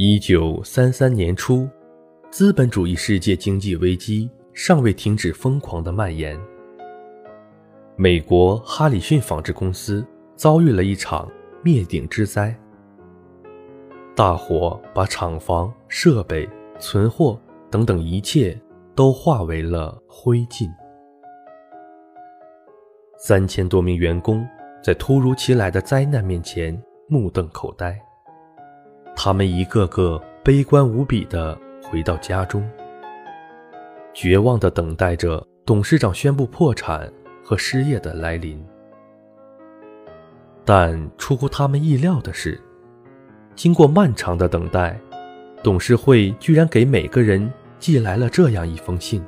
一九三三年初，资本主义世界经济危机尚未停止疯狂的蔓延。美国哈里逊纺织公司遭遇了一场灭顶之灾，大火把厂房、设备、存货等等一切都化为了灰烬。三千多名员工在突如其来的灾难面前目瞪口呆，他们一个个悲观无比地回到家中，绝望地等待着董事长宣布破产和失业的来临。但出乎他们意料的是，经过漫长的等待，董事会居然给每个人寄来了这样一封信：“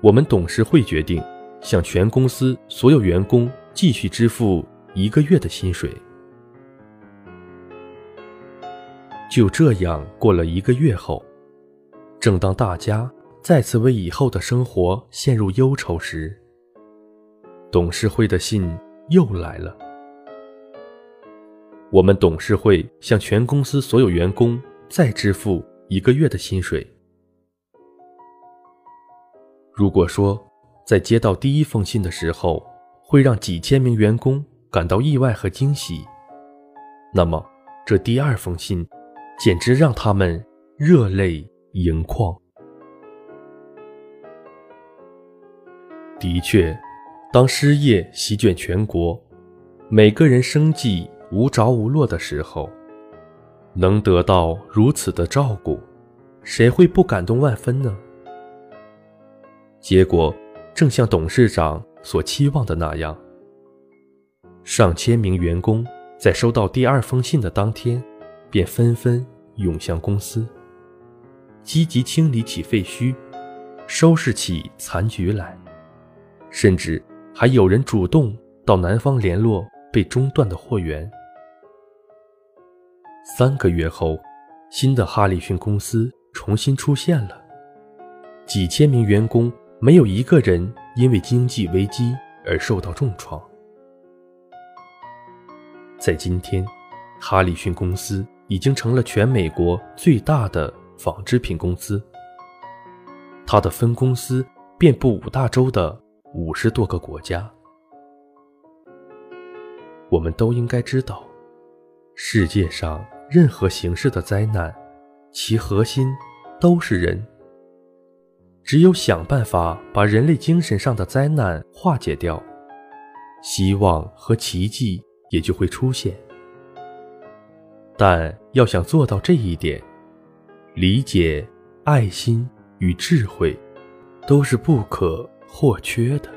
我们董事会决定。”向全公司所有员工继续支付一个月的薪水。就这样过了一个月后，正当大家再次为以后的生活陷入忧愁时，董事会的信又来了。我们董事会向全公司所有员工再支付一个月的薪水。如果说，在接到第一封信的时候，会让几千名员工感到意外和惊喜。那么，这第二封信简直让他们热泪盈眶。的确，当失业席卷全国，每个人生计无着无落的时候，能得到如此的照顾，谁会不感动万分呢？结果。正像董事长所期望的那样，上千名员工在收到第二封信的当天，便纷纷涌向公司，积极清理起废墟，收拾起残局来，甚至还有人主动到南方联络被中断的货源。三个月后，新的哈里逊公司重新出现了，几千名员工。没有一个人因为经济危机而受到重创。在今天，哈里逊公司已经成了全美国最大的纺织品公司。它的分公司遍布五大洲的五十多个国家。我们都应该知道，世界上任何形式的灾难，其核心都是人。只有想办法把人类精神上的灾难化解掉，希望和奇迹也就会出现。但要想做到这一点，理解、爱心与智慧都是不可或缺的。